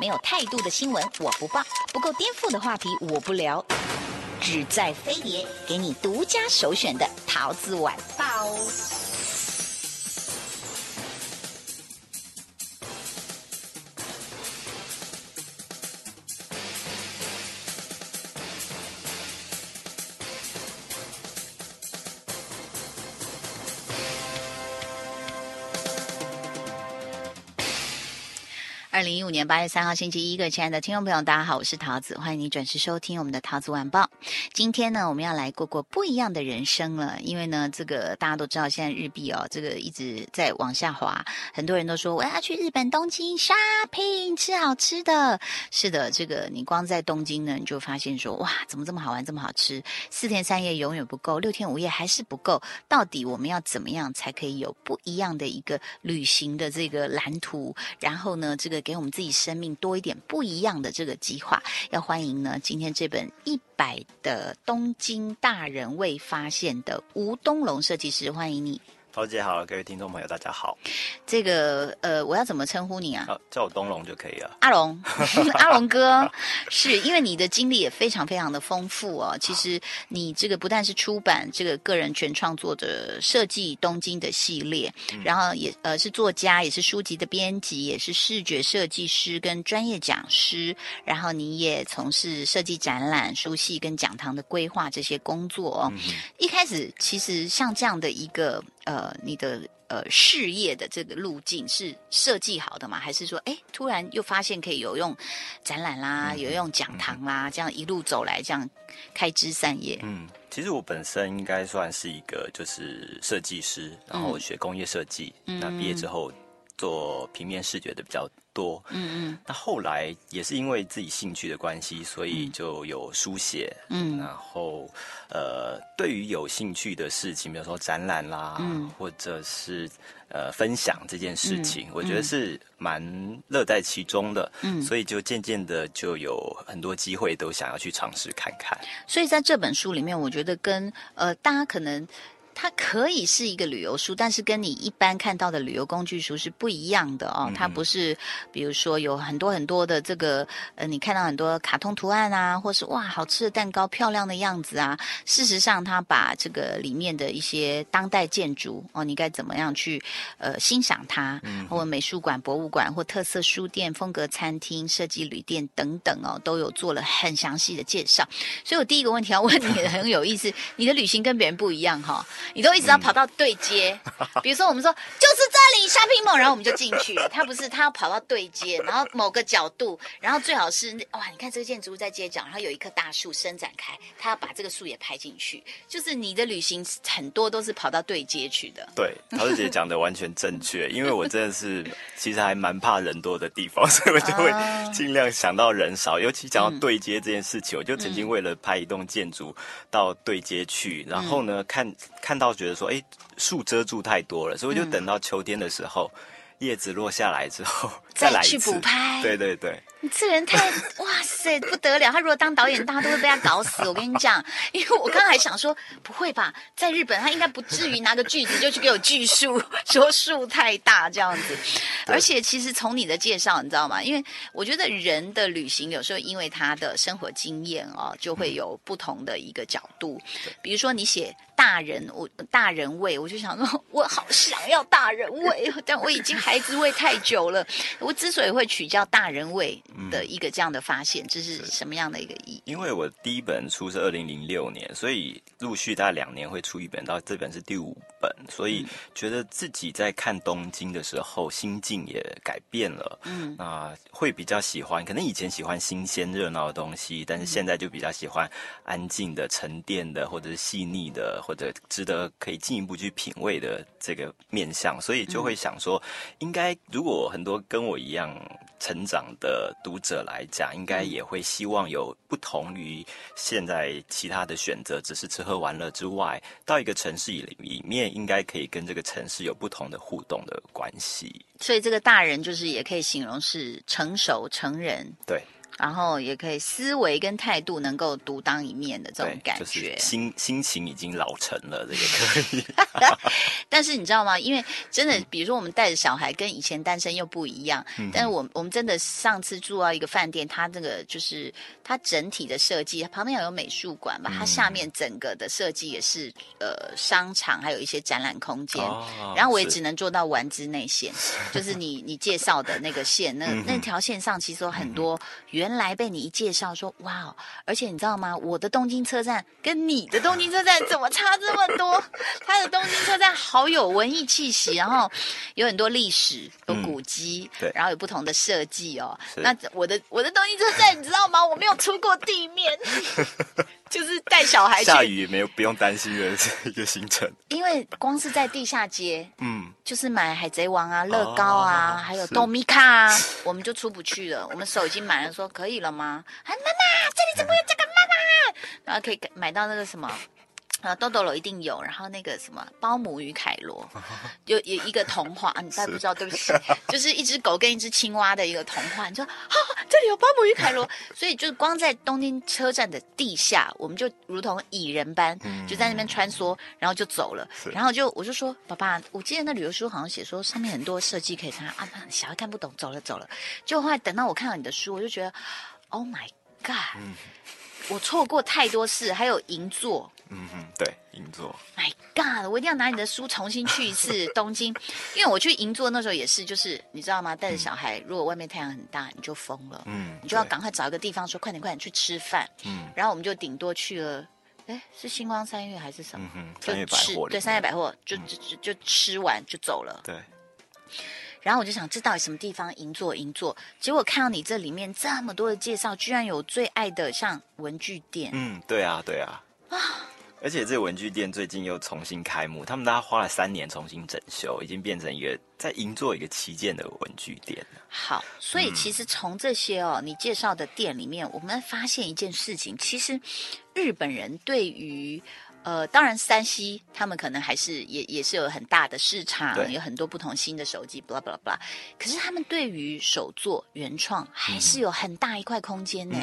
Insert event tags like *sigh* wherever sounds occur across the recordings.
没有态度的新闻我不报，不够颠覆的话题我不聊，只在飞碟给你独家首选的桃子晚报。二零一五年八月三号星期一，各位亲爱的听众朋友，大家好，我是桃子，欢迎你准时收听我们的桃子晚报。今天呢，我们要来过过不一样的人生了，因为呢，这个大家都知道，现在日币哦，这个一直在往下滑，很多人都说我要去日本东京 shopping 吃好吃的。是的，这个你光在东京呢，你就发现说哇，怎么这么好玩，这么好吃？四天三夜永远不够，六天五夜还是不够。到底我们要怎么样才可以有不一样的一个旅行的这个蓝图？然后呢，这个给我们自己生命多一点不一样的这个计划，要欢迎呢今天这本一百的东京大人未发现的吴东龙设计师，欢迎你。桃姐好，各位听众朋友大家好。这个呃，我要怎么称呼你啊？啊，叫我东龙就可以了。阿龙，*laughs* *laughs* 阿龙哥，是因为你的经历也非常非常的丰富哦。其实你这个不但是出版这个个人全创作的设计东京的系列，然后也呃是作家，也是书籍的编辑，也是视觉设计师跟专业讲师。然后你也从事设计展览、书系跟讲堂的规划这些工作哦。一开始其实像这样的一个呃，你的呃事业的这个路径是设计好的吗？还是说，哎，突然又发现可以有用展览啦，有用讲堂啦，这样一路走来，这样开枝散叶？嗯，其实我本身应该算是一个就是设计师，然后学工业设计，那毕业之后做平面视觉的比较多。嗯嗯，那后来也是因为自己兴趣的关系，所以就有书写。嗯，然后呃，对于有兴趣的事情，比如说展览啦，嗯，或者是呃分享这件事情，我觉得是蛮乐在其中的。嗯，所以就渐渐的就有很多机会都想要去尝试看看。所以在这本书里面，我觉得跟呃大家可能。它可以是一个旅游书，但是跟你一般看到的旅游工具书是不一样的哦。它不是，比如说有很多很多的这个，呃，你看到很多卡通图案啊，或是哇好吃的蛋糕、漂亮的样子啊。事实上，它把这个里面的一些当代建筑哦，你该怎么样去呃欣赏它，或美术馆、博物馆或特色书店、风格餐厅、设计旅店等等哦，都有做了很详细的介绍。所以我第一个问题要问你，很有意思，你的旅行跟别人不一样哈。你都一直要跑到对接，*laughs* 比如说我们说就是这里 shopping mall，然后我们就进去了。他不是，他要跑到对接，然后某个角度，然后最好是哇，你看这个建筑物在街角，然后有一棵大树伸展开，他要把这个树也拍进去。就是你的旅行很多都是跑到对接去的。*laughs* 对，桃子姐讲的完全正确，因为我真的是其实还蛮怕人多的地方，所以我就会尽量想到人少。尤其讲到对接这件事情，我就曾经为了拍一栋建筑到对接去，然后呢看看。到觉得说，哎，树遮住太多了，所以我就等到秋天的时候，叶子落下来之后 *laughs* 再来去补拍。对对对。你这人太 *laughs* 哇塞不得了！他如果当导演，大家都会被他搞死。我跟你讲，因为我刚才想说，不会吧，在日本他应该不至于拿个锯子就去给我锯树，说树太大这样子。而且其实从你的介绍，你知道吗？因为我觉得人的旅行有时候因为他的生活经验哦，就会有不同的一个角度。比如说你写大人，我大人味，我就想说，我好想要大人味，但我已经孩子味太久了。我之所以会取叫大人味。的一个这样的发现，这是什么样的一个意义？因为我第一本书是二零零六年，所以陆续大概两年会出一本，到这本是第五本，所以觉得自己在看东京的时候，心境也改变了。嗯，那会比较喜欢，可能以前喜欢新鲜热闹的东西，但是现在就比较喜欢安静的、沉淀的，或者是细腻的，或者值得可以进一步去品味的这个面相，所以就会想说，应该如果很多跟我一样成长的。读者来讲，应该也会希望有不同于现在其他的选择，只是吃喝玩乐之外，到一个城市里里面，应该可以跟这个城市有不同的互动的关系。所以，这个大人就是也可以形容是成熟成人。对。然后也可以思维跟态度能够独当一面的这种感觉，心心情已经老成了，这个可以。*laughs* *laughs* 但是你知道吗？因为真的，比如说我们带着小孩，跟以前单身又不一样。但是我我们真的上次住到一个饭店，它这个就是它整体的设计，旁边有美术馆吧，它下面整个的设计也是呃商场，还有一些展览空间。然后我也只能做到丸之内线，*laughs* 就是你你介绍的那个线，那那条线上其实有很多原来被你一介绍说哇哦，而且你知道吗？我的东京车站跟你的东京车站怎么差这么多？*laughs* 他的东京车站好有文艺气息，然后有很多历史，有古迹，对，然后有不同的设计哦。那我的我的东京车站，你知道吗？我没有出过地面。*laughs* 就是带小孩下雨也没有不用担心的一个行程，*laughs* 因为光是在地下街，嗯，就是买海贼王啊、乐高啊，还有豆米卡啊，我们就出不去了。我们手已经满了，说可以了吗？啊，妈妈，这里怎么有这个妈妈？然后可以买到那个什么。啊，豆豆楼一定有，然后那个什么包姆与凯罗，*laughs* 有有一个童话啊，你大家不知道，对不起，*laughs* 就是一只狗跟一只青蛙的一个童话。你说啊，这里有包姆与凯罗，*laughs* 所以就是光在东京车站的地下，我们就如同蚁人般就在那边穿梭，然后就走了。然后就我就说，爸爸，我记得那旅游书好像写说上面很多设计可以看啊，小孩看不懂，走了走了。就后来等到我看到你的书，我就觉得，Oh my God，我错过太多事，还有银座。嗯哼，对，银座。My God，我一定要拿你的书重新去一次 *laughs* 东京，因为我去银座那时候也是，就是你知道吗？带着小孩，如果外面太阳很大，你就疯了。嗯，你就要赶快找一个地方说，快点快点去吃饭。嗯，然后我们就顶多去了，哎，是星光三月还是什么？嗯哼，三月百货。对，三月百货就就就吃完就走了。对。然后我就想，这到底什么地方银座？银座，结果看到你这里面这么多的介绍，居然有最爱的像文具店。嗯，对啊，对啊。啊。而且这个文具店最近又重新开幕，他们大概花了三年重新整修，已经变成一个在银座一个旗舰的文具店好，所以其实从这些哦，你介绍的店里面，我们发现一件事情，其实日本人对于呃，当然山西他们可能还是也也是有很大的市场，有很多不同新的手机，blah blah blah，可是他们对于手作原创还是有很大一块空间呢。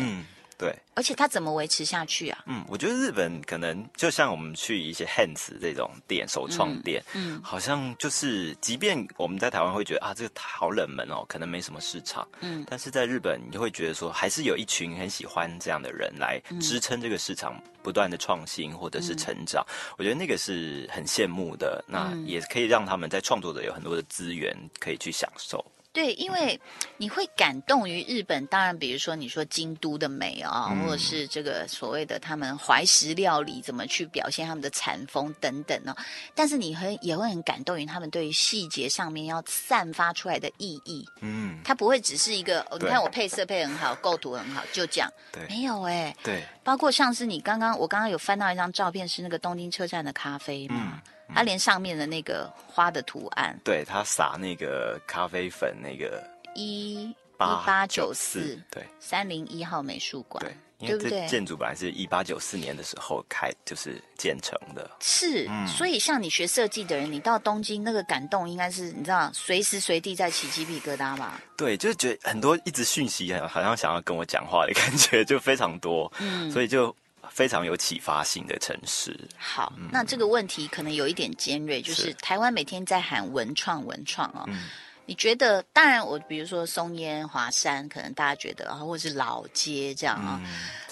对，而且它怎么维持下去啊？嗯，我觉得日本可能就像我们去一些 Hands 这种店、首创店，嗯，好像就是，即便我们在台湾会觉得啊，这个好冷门哦，可能没什么市场，嗯，但是在日本你就会觉得说，还是有一群很喜欢这样的人来支撑这个市场不断的创新或者是成长。我觉得那个是很羡慕的，那也可以让他们在创作者有很多的资源可以去享受。对，因为你会感动于日本，当然，比如说你说京都的美啊，或者是这个所谓的他们怀石料理怎么去表现他们的禅风等等呢？但是你很也会很感动于他们对于细节上面要散发出来的意义。嗯，它不会只是一个，哦你看我配色配很好，构图很好，就这样。对，没有哎。对，包括像是你刚刚我刚刚有翻到一张照片，是那个东京车站的咖啡嘛。它连上面的那个花的图案，对，它撒那个咖啡粉，那个一一八九四，对，三零一号美术馆，对，对不对？建筑本来是一八九四年的时候开，就是建成的，是，所以像你学设计的人，你到东京那个感动，应该是你知道，随时随地在起鸡皮疙瘩吧？对，就是觉得很多一直讯息，好像想要跟我讲话的感觉，就非常多，嗯，所以就。非常有启发性的城市。好，那这个问题可能有一点尖锐，就是台湾每天在喊文创文创哦。你觉得？当然，我比如说松烟、华山，可能大家觉得啊，或者是老街这样啊。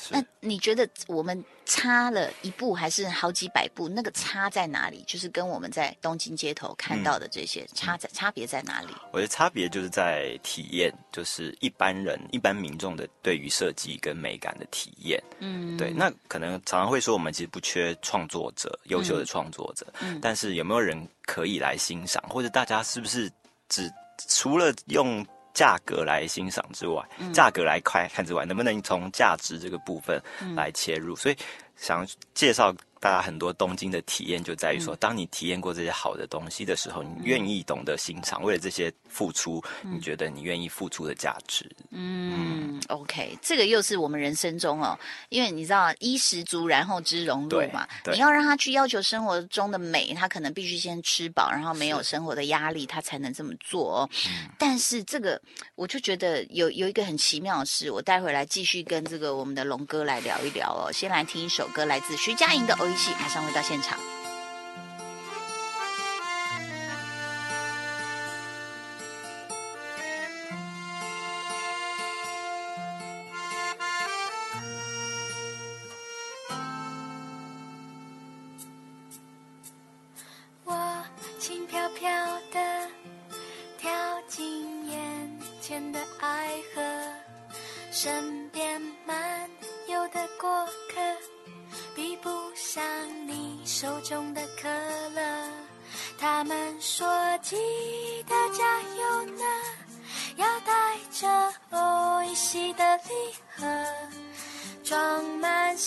那你觉得我们差了一步还是好几百步？那个差在哪里？就是跟我们在东京街头看到的这些差在差别在哪里？我觉得差别就是在体验，就是一般人、一般民众的对于设计跟美感的体验。嗯，对。那可能常常会说，我们其实不缺创作者，优秀的创作者。嗯。但是有没有人可以来欣赏？或者大家是不是只除了用？价格来欣赏之外，价格来看看之外，能不能从价值这个部分来切入？所以想介绍大家很多东京的体验，就在于说，当你体验过这些好的东西的时候，你愿意懂得欣赏，为了这些付出，你觉得你愿意付出的价值，嗯，OK，这个又是我们人生中哦，因为你知道衣食足，然后知荣辱嘛。你要让他去要求生活中的美，他可能必须先吃饱，然后没有生活的压力，他才能这么做哦。但是这个，我就觉得有有一个很奇妙的事，我待会来继续跟这个我们的龙哥来聊一聊哦。先来听一首歌，来自徐佳莹的《欧》，马上回到现场。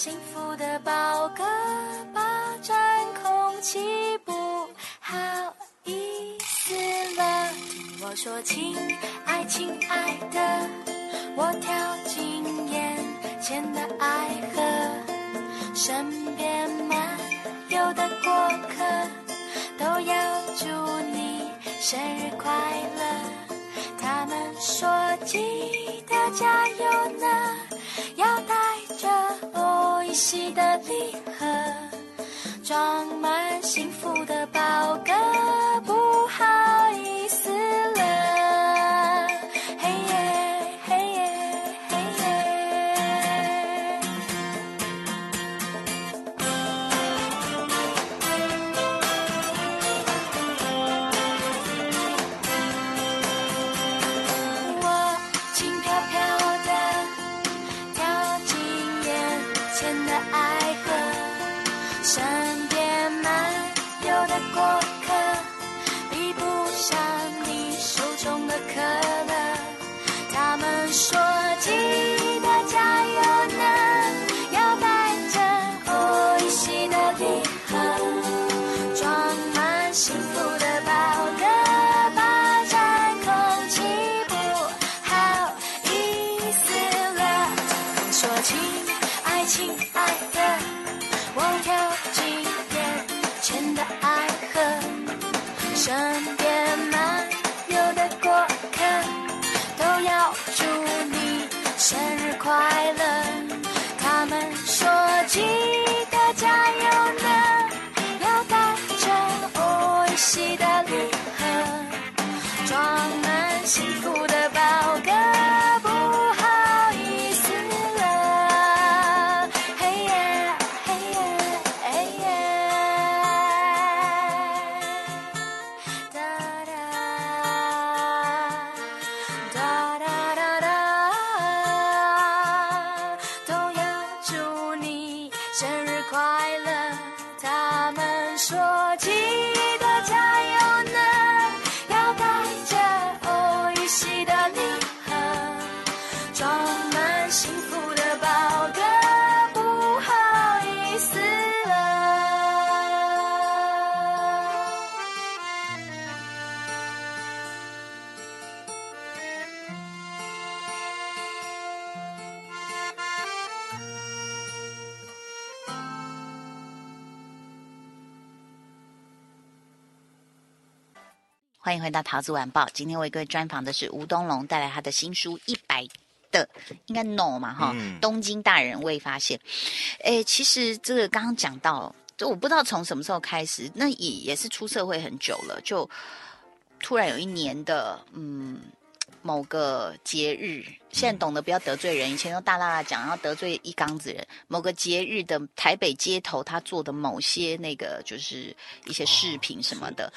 幸福的宝格霸占空气，不好意思了。听我说亲爱亲爱的，我跳进眼前的爱河，身边漫游的过客都要祝你生日快乐。他们说记得加油呢。喜的礼盒，装满幸福的宝格，不好欢迎回到桃子晚报。今天为各位专访的是吴东龙，带来他的新书《一百的应该 no 嘛哈》，东京大人未发现。哎，其实这个刚刚讲到，就我不知道从什么时候开始，那也也是出社会很久了，就突然有一年的嗯某个节日。现在懂得不要得罪人，以前都大大大讲，要得罪一缸子人。某个节日的台北街头，他做的某些那个就是一些饰品什么的，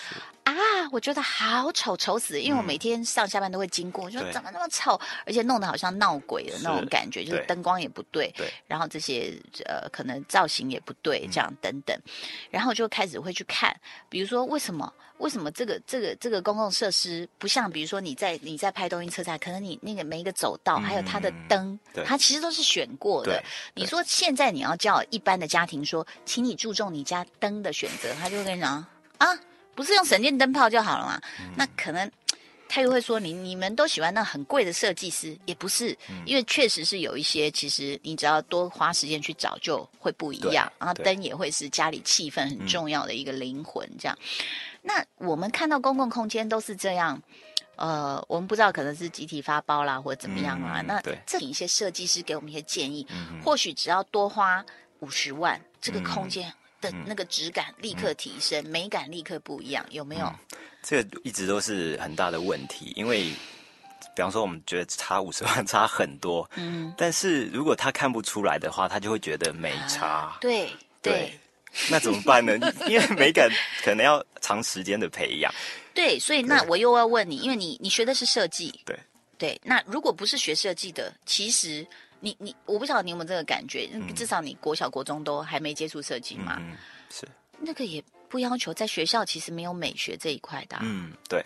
啊，我觉得好丑，丑死！因为我每天上下班都会经过，我说怎么那么丑，而且弄得好像闹鬼的那种感觉，就是灯光也不对，然后这些呃可能造型也不对，这样等等，然后就开始会去看，比如说为什么为什么这个这个这个公共设施不像，比如说你在你在拍东京车站，可能你那个每一个走。道还有它的灯，它其实都是选过的。你说现在你要叫一般的家庭说，请你注重你家灯的选择，他就会跟你讲啊，不是用省电灯泡就好了嘛？那可能他又会说你你们都喜欢那很贵的设计师，也不是，嗯因为确实是有一些，其实你只要多花时间去找，就会不一样。对然后灯也会是家里气氛很重要的一个灵魂，这样。那我们看到公共空间都是这样。呃，我们不知道可能是集体发包啦，或者怎么样啦。那这里一些设计师给我们一些建议，嗯或许只要多花五十万，这个嗯空间的那个质感立刻提升，美感立刻不一样，有没有？嗯这个一直都是很大的问题，因为比方说我们觉得差五十万 *laughs* 差很多，嗯，但是如果他看不出来的话，他就会觉得没差。啊对对那怎么办呢？*laughs* 因为美感可能要长时间的培养。*laughs* 对，所以那我又要问你，因为你你学的是设计，对对，那如果不是学设计的，其实你你我不晓得你有没有这个感觉，至少你国小国中都还没接触设计嘛，嗯，是，那个也不要求在学校其实没有美学这一块的啊、嗯，对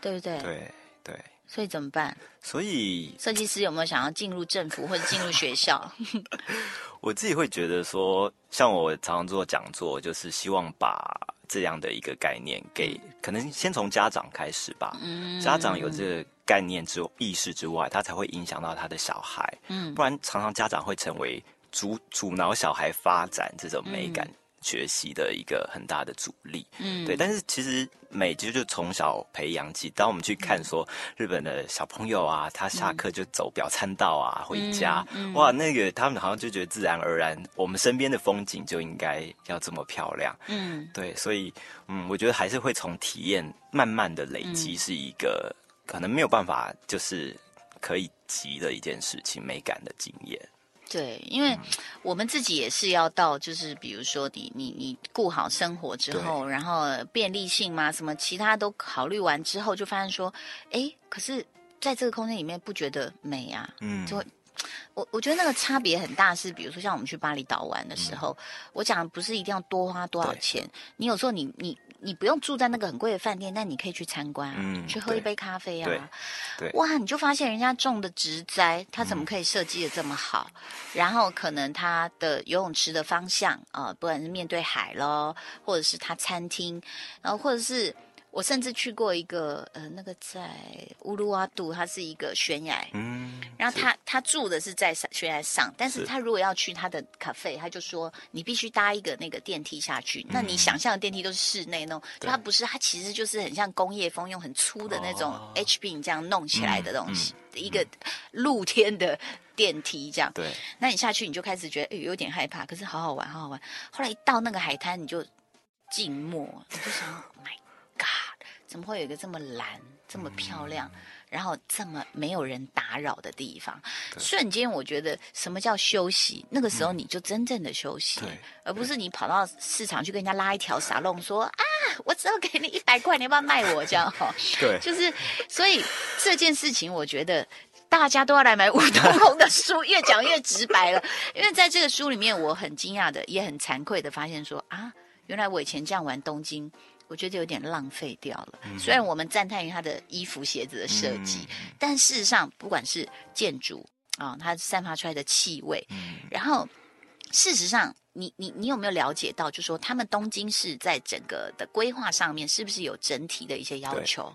对不对？对对，所以怎么办？所以设计师有没有想要进入政府或者进入学校？*laughs* 我自己会觉得说，像我常常做讲座，就是希望把这样的一个概念给，可能先从家长开始吧。嗯家长有这个概念之意识之外，他才会影响到他的小孩。嗯不然常常家长会成为阻阻挠小孩发展这种美感学习的一个很大的阻力。嗯对，但是其实美其实就从小培养起。当我们去看说日本的小朋友啊，他下课就走表参道啊，回家，嗯哇，那个他们好像就觉得自然而然，我们身边的风景就应该要这么漂亮。嗯对，所以嗯，我觉得还是会从体验慢慢的累嗯积，是一个、可能没有办法就是可以急的一件事情，美感的经验。对，因为我们自己也是要到，就是比如说你你你顾好生活之后，然后便利性嘛，什么其他都考虑完之后，就发现说，哎，可是在这个空间里面不觉得美啊，嗯，就会我我觉得那个差别很大，是比如说像我们去巴厘岛玩的时候，我讲不是一定要多花多少钱，你有时候你你你不用住在那个很贵的饭店，但你可以去参观啊，嗯去喝一杯咖啡啊，对哇，你就发现人家种的植栽，它怎么可以设计的这么好？然后可能它的游泳池的方向啊、呃不管是面对海咯，或者是它餐厅，然后或者是。我甚至去过一个呃，那个在乌鲁瓦杜，它是一个悬崖，嗯，然后他他住的是在山悬崖上，但是是他如果要去他的咖啡，他就说你必须搭一个那个电梯下去。那嗯你想象的电梯都是室内那种，就它不是，它其实就是很像工业风，用很粗的那种哦 H B 这样弄起来的东西，嗯一个露天的电梯这样。对，那你下去你就开始觉得、哎有点害怕，可是好好玩，好好玩。后来一到那个海滩，你就静默，你就想，Oh my 怎么会有一个这么蓝、这么漂亮，嗯然后这么没有人打扰的地方？瞬间，我觉得什么叫休息？那个时候你就真正的休息，对而不是你跑到市场去跟人家拉一条沙龙说啊，我只要给你一百块，你要不要卖我？这样哈、*laughs* 对，就是，所以这件事情，我觉得大家都要来买吴东红的书，越讲越直白了。因为在这个书里面，我很惊讶的，也很惭愧的发现说啊，原来我以前这样玩东京。我觉得有点浪费掉了。虽然我们赞叹于它的衣服、鞋子的设计，但事实上，不管是建筑啊，它散发出来的气味，嗯然后事实上，你你你有没有了解到，就说他们东京市在整个的规划上面，是不是有整体的一些要求？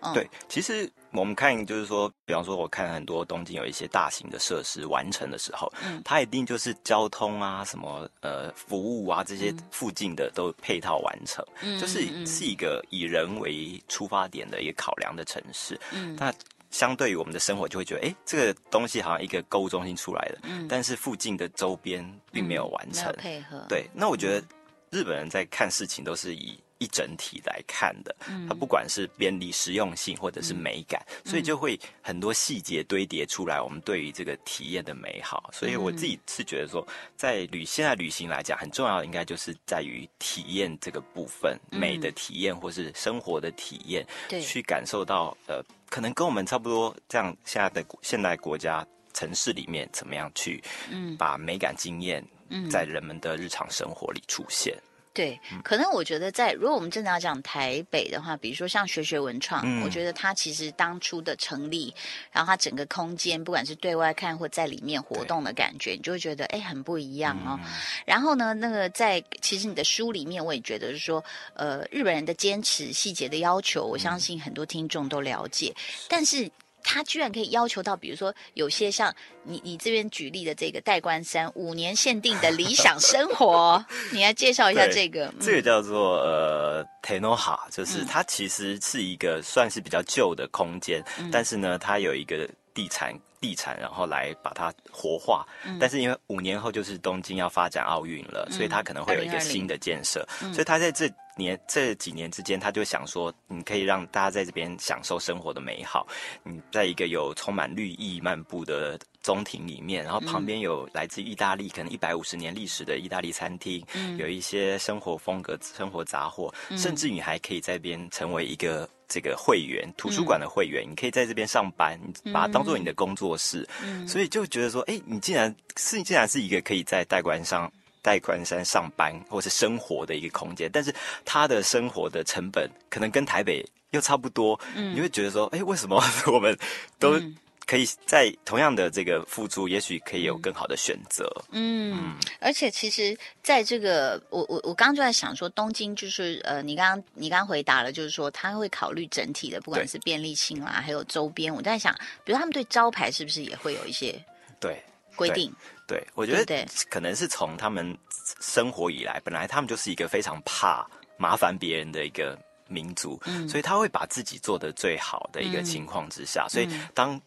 对。嗯对，其实我们看就是说，比方说，我看很多东京有一些大型的设施完成的时候，嗯它一定就是交通啊、什么呃服务啊这些嗯附近的都配套完成，嗯就是嗯是一个以人为出发点的一个考量的城市。嗯那相对于我们的生活，就会觉得，哎，这个东西好像一个购物中心出来的，嗯但是附近的周边并没有完成。配合。对，那我觉得日本人在看事情都是以一整体来看的，嗯它不管是便利、实用性或者是美感，所以就会很多细节堆叠出来，我们对于这个体验的美好。所以我自己是觉得说，在旅现在旅行来讲，很重要的应该就是在于体验这个部分，嗯美的体验或是生活的体验，对去感受到呃，可能跟我们差不多这样现在的现代国家。城市里面怎么样去嗯把美感经验嗯在人们的日常生活里出现？对，可能我觉得在如果我们真的要讲台北的话，比如说像学学文创，嗯我觉得它其实当初的成立，然后它整个空间，不管是对外看或在里面活动的感觉，你就会觉得哎很不一样哦。嗯。然后呢，那个在其实你的书里面，我也觉得是说，呃，日本人的坚持、细节的要求，我相信很多听众都了解，但是。他居然可以要求到，比如说有些像你你这边举例的这个代官山五年限定的理想生活，*laughs* 你来介绍一下这个。这个嗯叫做呃 Tenoha，就是嗯它其实是一个算是比较旧的空间，嗯但是呢，它有一个地产地产，然后来把它活化。嗯但是因为五年后就是东京要发展奥运了，所以它可能会有一个新的建设，嗯所以它在这年这几年之间，他就想说，你可以让大家在这边享受生活的美好。你在一个有充满绿意漫步的中庭里面，然后旁边有来自意大利可能一百五十年历史的意大利餐厅，嗯。有一些生活风格、生活杂货，甚至你还可以在这边成为一个这个会员，图书馆的会员，你可以在这边上班，你把它当做你的工作室，嗯。所以就觉得说，哎，你竟然是竟然是一个可以在代官上。代官山上班或是生活的一个空间，但是他的生活的成本可能跟台北又差不多，你会觉得说，哎，为什么 *laughs* 我们都嗯可以在同样的这个付出，也许可以有更好的选择？嗯，而且其实在这个，我我我刚刚就在想说，东京就是呃，你刚刚你刚刚回答了，就是说他会考虑整体的，不管是便利性啦，还有周边。我在想，比如他们对招牌是不是也会有一些对，规定？对，我觉得可能是从他们生活以来，本来他们就是一个非常怕麻烦别人的一个民族，嗯。所以他会把自己做的最好的一个情况之下，所以嗯当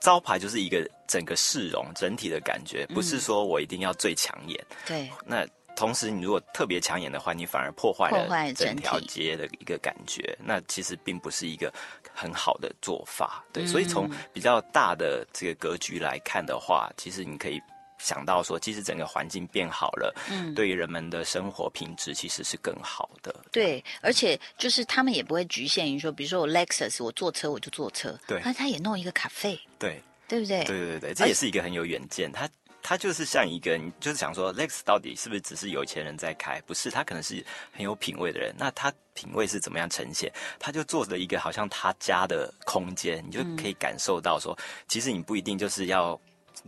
招牌就是一个整个市容整体的感觉，不嗯。是说我一定要最抢眼。对，那同时，你如果特别抢眼的话，你反而破坏了整条街的一个感觉，那其实并不是一个很好的做法。对，所以从嗯比较大的这个格局来看的话，其实你可以想到说，其实整个环境变好了，嗯对于人们的生活品质其实是更好的。对，而且就是他们也不会局限于说，比如说我 Lexus，我坐车我就坐车，对那他也弄一个咖啡，对，对不对？对对对，这也是一个很有远见。他他就是像一个，你就是想说，Lex 到底是不是只是有钱人在开？不是，他可能是很有品味的人。那他品味是怎么样呈现？他就做了一个好像他家的空间，你就可以感受到说，其实你不一定就是要。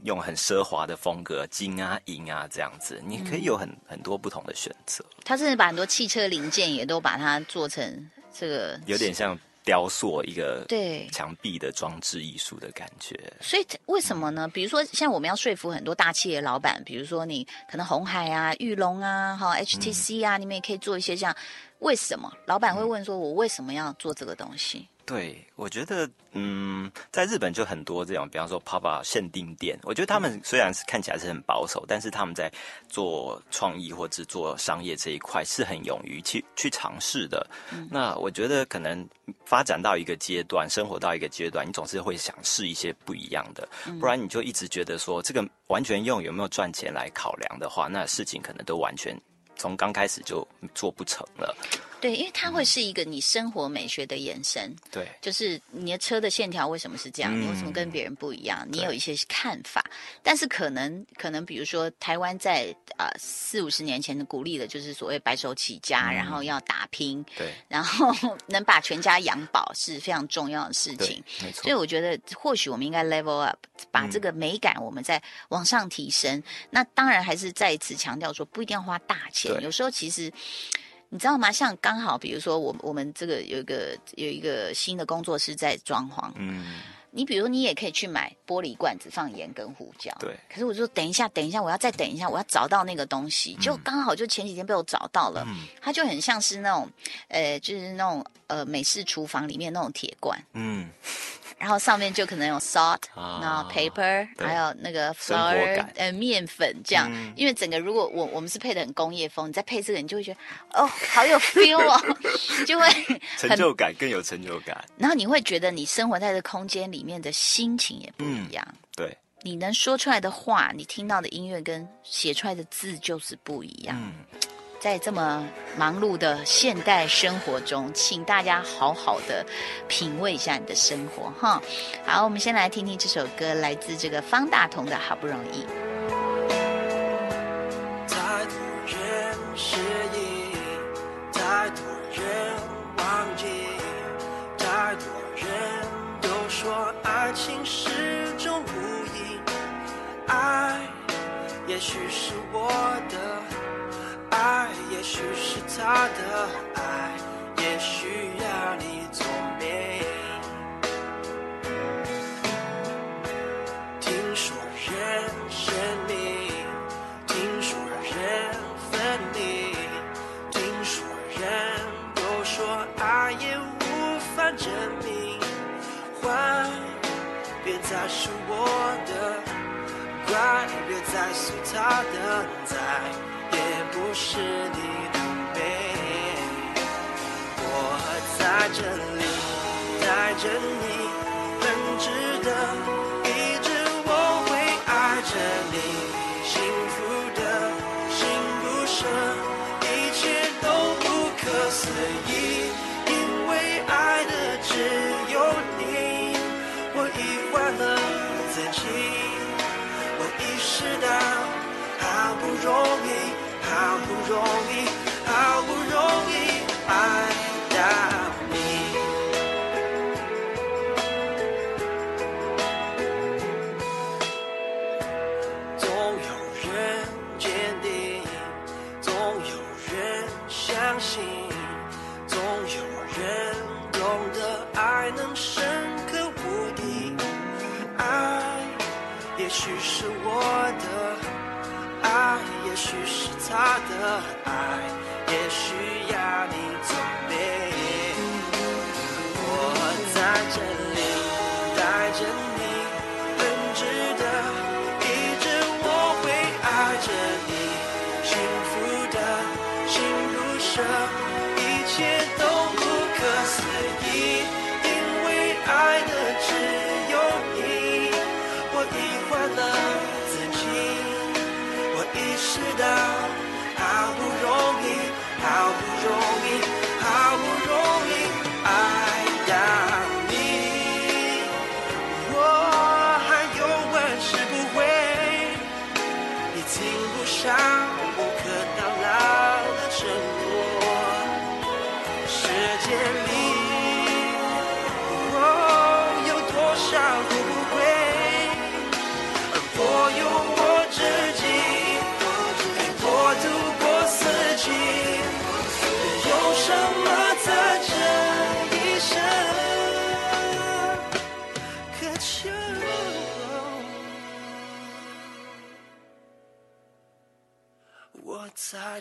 用很奢华的风格，金啊、银啊这样子，你可以有很很多不同的选择，他甚至把很多汽车零件也都把它做成这个，有点像雕塑一个对墙壁的装置艺术的感觉。所以为什么呢？比如说，像我们要说服很多大企业老板，比如说你可能红海啊、玉龙啊、哈 HTC 啊，你们也可以做一些这样。为什么老板会问说，我为什么要做这个东西？对，我觉得，嗯，在日本就很多这种，比方说 Papa 限定店，我觉得他们虽然是看起来是很保守，但是他们在做创意或者做商业这一块是很勇于去去尝试的。那我觉得可能发展到一个阶段，生活到一个阶段，你总是会想试一些不一样的，不然你就一直觉得说这个完全用有没有赚钱来考量的话，那事情可能都完全从刚开始就做不成了。对，因为它会是一个你生活美学的延伸。对。就是你的车的线条为什么是这样？嗯你为什么跟别人不一样？你有一些看法，但是可能可能比如说台湾在啊四五十年前的鼓励的就是所谓白手起家，嗯然后要打拼，对然后 *laughs* 能把全家养饱是非常重要的事情。，没错所以。我觉得，或许我们应该 level up，把嗯这个美感我们再往上提升。那当然还是再一次强调说，不一定要花大钱，有时候其实。你知道吗？像刚好，比如说我我们这个有一个有一个新的工作室在装潢，嗯，你比如你也可以去买玻璃罐子放盐跟胡椒。对可是我就说等一下，等一下，我要再等一下，我要找到那个东西。就刚好就前几天被我找到了，嗯它就很像是那种，呃，就是那种呃美式厨房里面那种铁罐，嗯，*laughs* 然后上面就可能有 salt，、啊然后 paper，对还有那个 flour，呃面粉这样。嗯因为整个如果我我们是配的很工业风，你再配这个，你就会觉得哦，好有 feel 哦，*laughs* 就会成就感更有成就感。然后你会觉得你生活在这空间里面的心情也不一样。对，你能说出来的话，你听到的音乐跟写出来的字就是不一样。嗯，在这么忙碌的现代生活中请大家好好的品味一下你的生活哈。好我们先来听听这首歌来自这个方大同的好不容易。太多人失忆太多人忘记太多人都说爱情是种无意爱也许是我的爱也许是他的，爱也许要你从心，总有人懂得爱能深刻无敌。爱也许是我的，爱也许是他的，爱也许要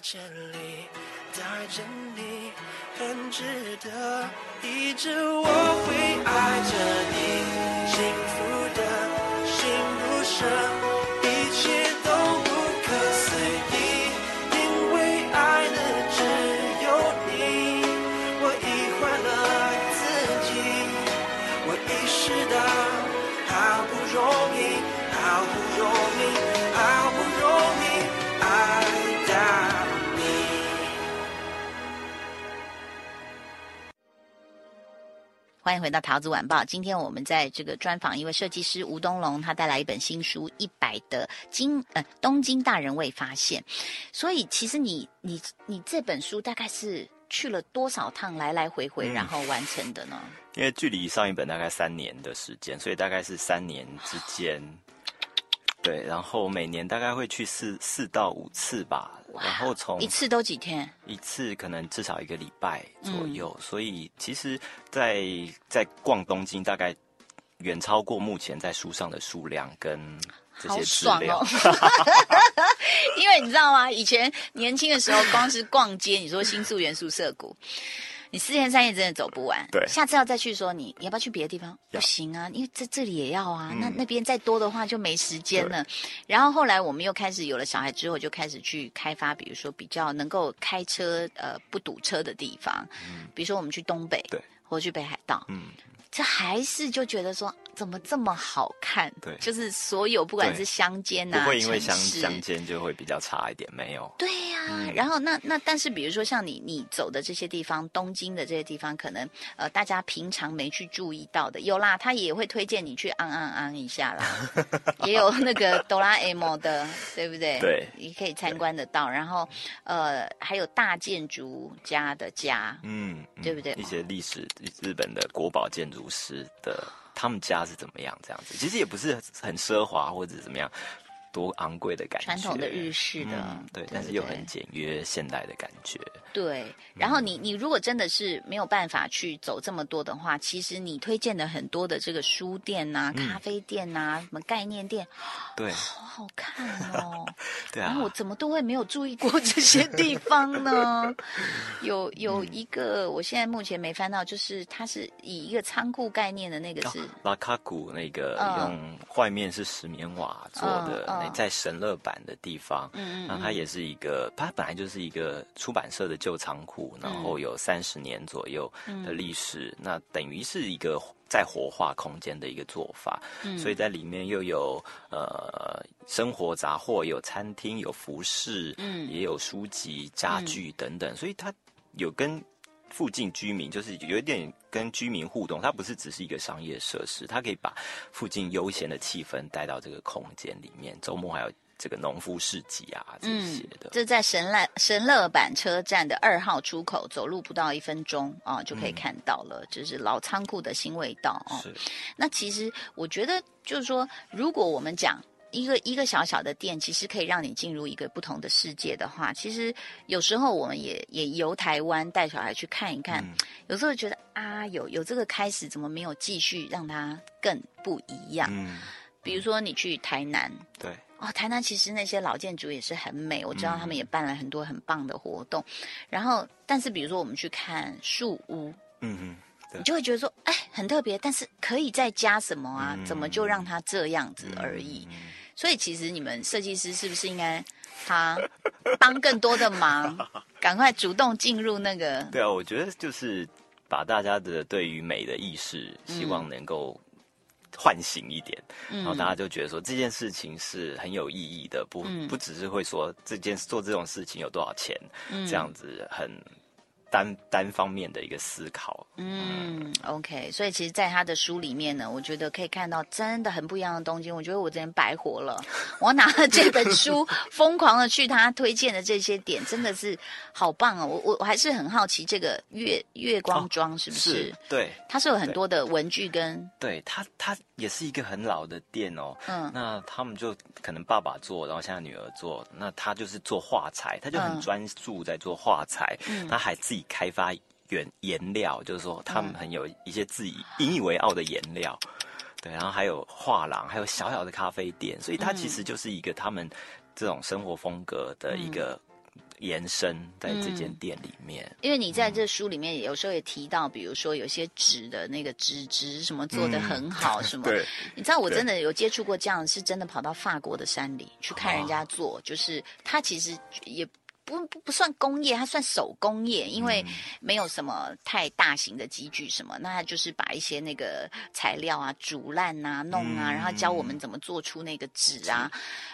千里带着你，很值得，一直我会爱着你，幸福的心不舍，欢迎回到桃子晚报。今天我们在这个专访一位设计师吴东龙，他带来一本新书《一百的京呃东京大人未发现》。所以其实你你你这本书大概是去了多少趟来来回回，嗯然后完成的呢？因为距离上一本大概三年的时间，所以大概是三年之间。对，然后每年大概会去四四到五次吧，然后从一次都几天？一次可能至少一个礼拜左嗯右，所以其实在，在逛东京大概远超过目前在书上的数量跟这好些资料。爽哦！*laughs* 因为你知道吗？以前年轻的时候，光是逛街，你说新宿元素涩谷，你四天三夜真的走不完。对下次要再去说你，你要不要去别的地方？不行啊，因为在这里也要啊。嗯那那边再多的话就没时间了。然后后来我们又开始有了小孩之后，就开始去开发，比如说比较能够开车呃不堵车的地方，比如说我们去东北，对，或者去北海道，嗯，这还是就觉得说怎么这么好看？对就是所有不管是乡间不啊，会因为乡乡间就会比较差一点，没有。对呀、嗯然后那那但是比如说像你你走的这些地方，东京的这些地方，可能呃大家平常没去注意到的，有啦，他也会推荐你去昂昂昂一下啦，也有那个哆啦 A 梦的，对不对？对你可以参观得到。然后呃还有大建筑家的家，嗯，嗯对不对一些历史日本的国宝建筑师的他们家是怎么样这样子。其实也不是很奢华或者怎么样。多昂贵的感觉，传统的日式的，嗯对，但是又很简约现代的感觉。对。然后你你如果真的是没有办法去走这么多的话，其实你推荐的很多的这个书店呐、咖啡店呐、什么概念店，对，好好看哦。*laughs* 对啊然后，我怎么都会没有注意过这些地方呢？*laughs* 有有嗯一个，我现在目前没翻到，就是它是以一个仓库概念的那个是，拉卡古那个嗯用外面是石棉瓦做的，在神乐版的地方，嗯那它也是一个，它本来就是一个出版社的旧仓库，然后有三十年左右的历史，那等于是一个在活化空间的一个做法，所以在里面又有呃生活杂货，有餐厅，有服饰，嗯。也有书籍、家具等等，所以它有跟。附近居民就是有一点跟居民互动，它不是只是一个商业设施，它可以把附近悠闲的气氛带到这个空间里面。周末还有这个农夫市集啊这些的，这在神乐神乐坂车站的二号出口，走路不到一分钟啊就可以看到了，就是老仓库的新味道哦。那其实我觉得，就是说，如果我们讲一个一个小小的店，其实可以让你进入一个不同的世界的话，其实有时候我们也也游台湾，带小孩去看一看，有时候觉得啊，有有这个开始，怎么没有继续让它更不一样？嗯，比如说你去台南。对，哦，台南其实那些老建筑也是很美，我知道他们也办了很多很棒的活动。然后，但是比如说我们去看树屋，嗯嗯，对你就会觉得说，哎，很特别，但是可以再加什么啊？嗯。怎么就让它这样子而已？所以其实你们设计师是不是应该他帮更多的忙，*laughs* 赶快主动进入那个？对啊，我觉得就是把大家的对于美的意识，希望嗯能够唤醒一点，然后大家就觉得说这件事情是很有意义的，不嗯。不只是会说这件做这种事情有多少钱，嗯。这样子很单单方面的一个思考。嗯，OK，所以其实，在他的书里面呢，我觉得可以看到真的很不一样的东京。我觉得我之前白活了，*laughs* 我拿了这本书，疯狂的去他推荐的这些点，真的是好棒哦！我我我还是很好奇，这个月月光庄是不是？对它是有很多的文具跟对，它它也是一个很老的店哦。嗯那他们就可能爸爸做，然后现在女儿做，那他就是做画材，他就嗯很专注在做画材，他还自己开发原颜料，就是说他嗯们很有一些自己引以为傲的颜料。对，然后还有画廊，还有小小的咖啡店，所以它其嗯实就是一个他们这种生活风格的一个延伸，在这间店里面。因为你在这书里面有时候也提到，比如说有些纸的那个纸质什么做的很好，什么。*laughs* 对，你知道我真的有接触过这样，是真的跑到法国的山里去看人哦家做，就是他其实也。不不不算工业，它算手工业，因为嗯没有什么太大型的机具什么，那它就是把一些那个材料啊煮烂啊、弄啊，嗯然后教我们怎么做出那个纸啊。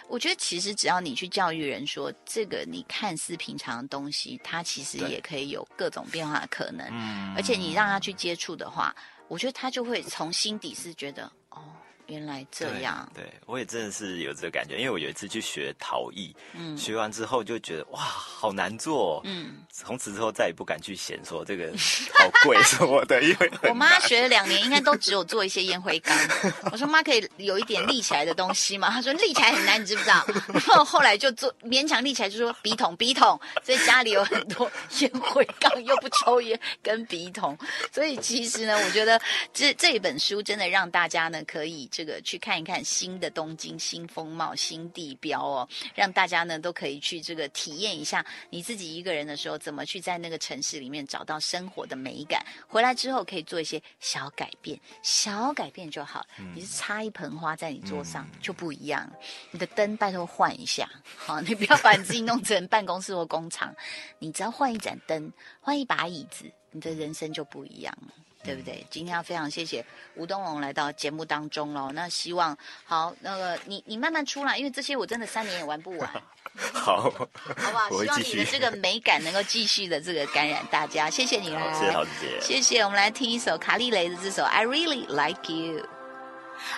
我觉得其实只要你去教育人说，这个你看似平常的东西，它其实也可以有各种变化的可能。嗯而且你让他去接触的话，我觉得他就会从心底是觉得，哦，原来这样。对，对我也真的是有这个感觉，因为我有一次去学陶艺，嗯学完之后就觉得哇，好难做、哦，嗯，从此之后再也不敢去嫌说这个好贵什么的，因为 *laughs* 我妈学了两年，应该都只有做一些烟灰缸。*laughs* 我说妈，可以有一点立起来的东西吗？她说立起来很难，你知不知道？*laughs* 然后后来就做勉强立起来，就说笔筒笔筒，所以家里有很多烟灰缸，又不抽烟跟笔筒。所以其实呢，我觉得这这一本书真的让大家呢可以这个去看一看新的东京、新风貌、新地标哦，让大家呢都可以去这个体验一下你自己一个人的时候怎么去在那个城市里面找到生活的美感。回来之后可以做一些小改变，小改变就好。你是插一盆花在你桌上、就不一样，你的灯拜托换一下，好，你不要把你自己弄成办公室或工厂，你只要换一盏灯，换一把椅子，你的人生就不一样了。对不对？今天要非常谢谢吴东龙来到节目当中喽。那希望好，那个你你慢慢出来，因为这些我真的三年也玩不完，*laughs* 好，好不好？希望你的这个美感能够继续的这个感染大家。谢谢你好，哦，谢谢桃子姐。谢谢。我们来听一首卡利雷的这首《I Really Like You》。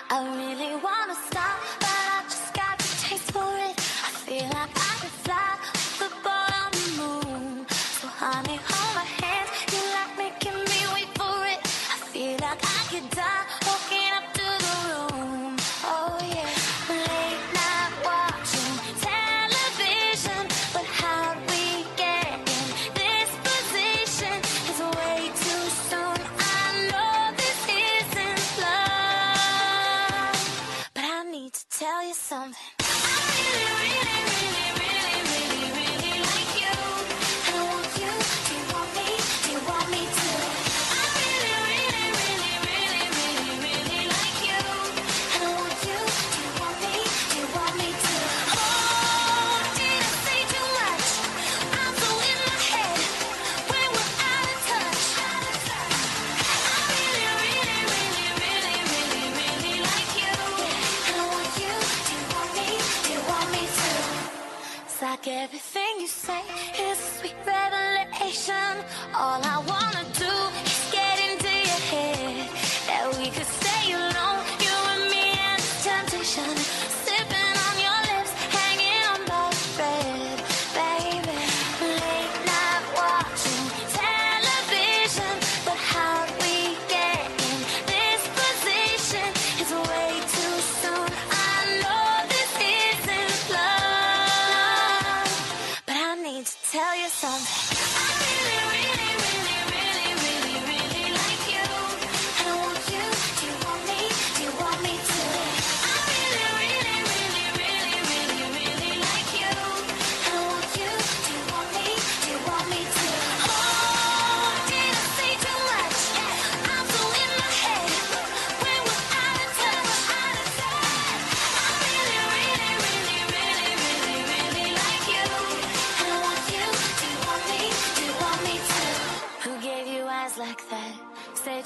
I really wanna stop, but I just got the taste for it. I feel like